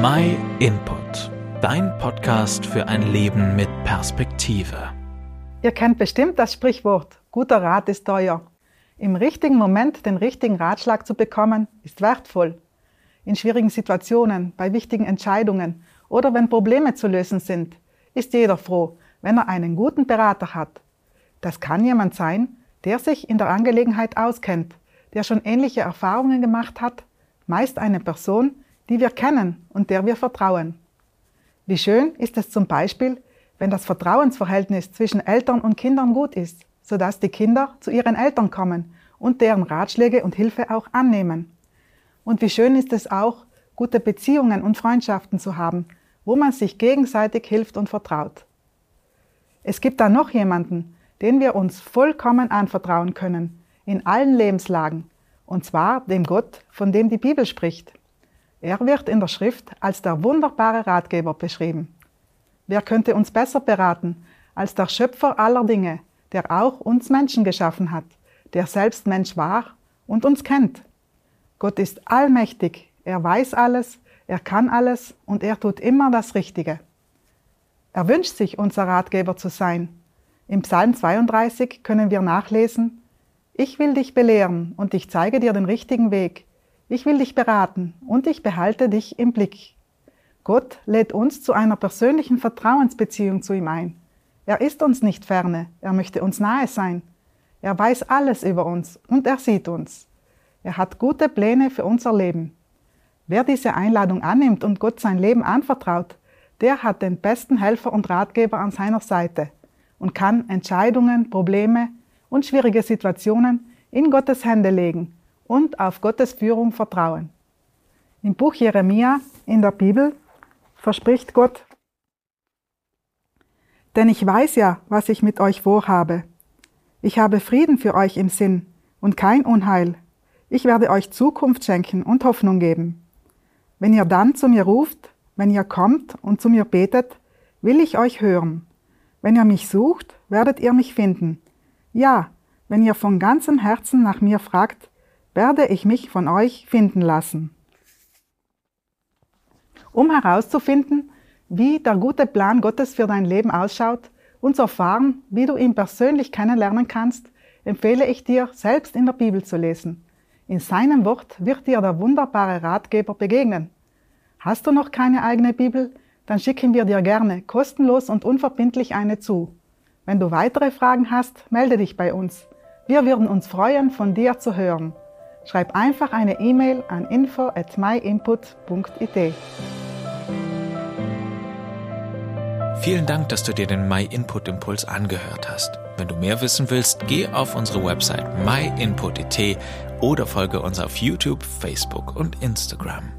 My Input, dein Podcast für ein Leben mit Perspektive. Ihr kennt bestimmt das Sprichwort, guter Rat ist teuer. Im richtigen Moment den richtigen Ratschlag zu bekommen, ist wertvoll. In schwierigen Situationen, bei wichtigen Entscheidungen oder wenn Probleme zu lösen sind, ist jeder froh, wenn er einen guten Berater hat. Das kann jemand sein, der sich in der Angelegenheit auskennt, der schon ähnliche Erfahrungen gemacht hat, meist eine Person, die wir kennen und der wir vertrauen. Wie schön ist es zum Beispiel, wenn das Vertrauensverhältnis zwischen Eltern und Kindern gut ist, sodass die Kinder zu ihren Eltern kommen und deren Ratschläge und Hilfe auch annehmen. Und wie schön ist es auch, gute Beziehungen und Freundschaften zu haben, wo man sich gegenseitig hilft und vertraut. Es gibt da noch jemanden, den wir uns vollkommen anvertrauen können, in allen Lebenslagen, und zwar dem Gott, von dem die Bibel spricht. Er wird in der Schrift als der wunderbare Ratgeber beschrieben. Wer könnte uns besser beraten als der Schöpfer aller Dinge, der auch uns Menschen geschaffen hat, der selbst Mensch war und uns kennt? Gott ist allmächtig, er weiß alles, er kann alles und er tut immer das Richtige. Er wünscht sich, unser Ratgeber zu sein. Im Psalm 32 können wir nachlesen, Ich will dich belehren und ich zeige dir den richtigen Weg. Ich will dich beraten und ich behalte dich im Blick. Gott lädt uns zu einer persönlichen Vertrauensbeziehung zu ihm ein. Er ist uns nicht ferne, er möchte uns nahe sein. Er weiß alles über uns und er sieht uns. Er hat gute Pläne für unser Leben. Wer diese Einladung annimmt und Gott sein Leben anvertraut, der hat den besten Helfer und Ratgeber an seiner Seite und kann Entscheidungen, Probleme und schwierige Situationen in Gottes Hände legen und auf Gottes Führung vertrauen. Im Buch Jeremia in der Bibel verspricht Gott, denn ich weiß ja, was ich mit euch vorhabe. Ich habe Frieden für euch im Sinn und kein Unheil. Ich werde euch Zukunft schenken und Hoffnung geben. Wenn ihr dann zu mir ruft, wenn ihr kommt und zu mir betet, will ich euch hören. Wenn ihr mich sucht, werdet ihr mich finden. Ja, wenn ihr von ganzem Herzen nach mir fragt, werde ich mich von euch finden lassen. Um herauszufinden, wie der gute Plan Gottes für dein Leben ausschaut und zu erfahren, wie du ihn persönlich kennenlernen kannst, empfehle ich dir, selbst in der Bibel zu lesen. In seinem Wort wird dir der wunderbare Ratgeber begegnen. Hast du noch keine eigene Bibel? Dann schicken wir dir gerne kostenlos und unverbindlich eine zu. Wenn du weitere Fragen hast, melde dich bei uns. Wir würden uns freuen, von dir zu hören. Schreib einfach eine E-Mail an info at myinput.it. Vielen Dank, dass du dir den My Input Impuls angehört hast. Wenn du mehr wissen willst, geh auf unsere Website myinput.it oder folge uns auf YouTube, Facebook und Instagram.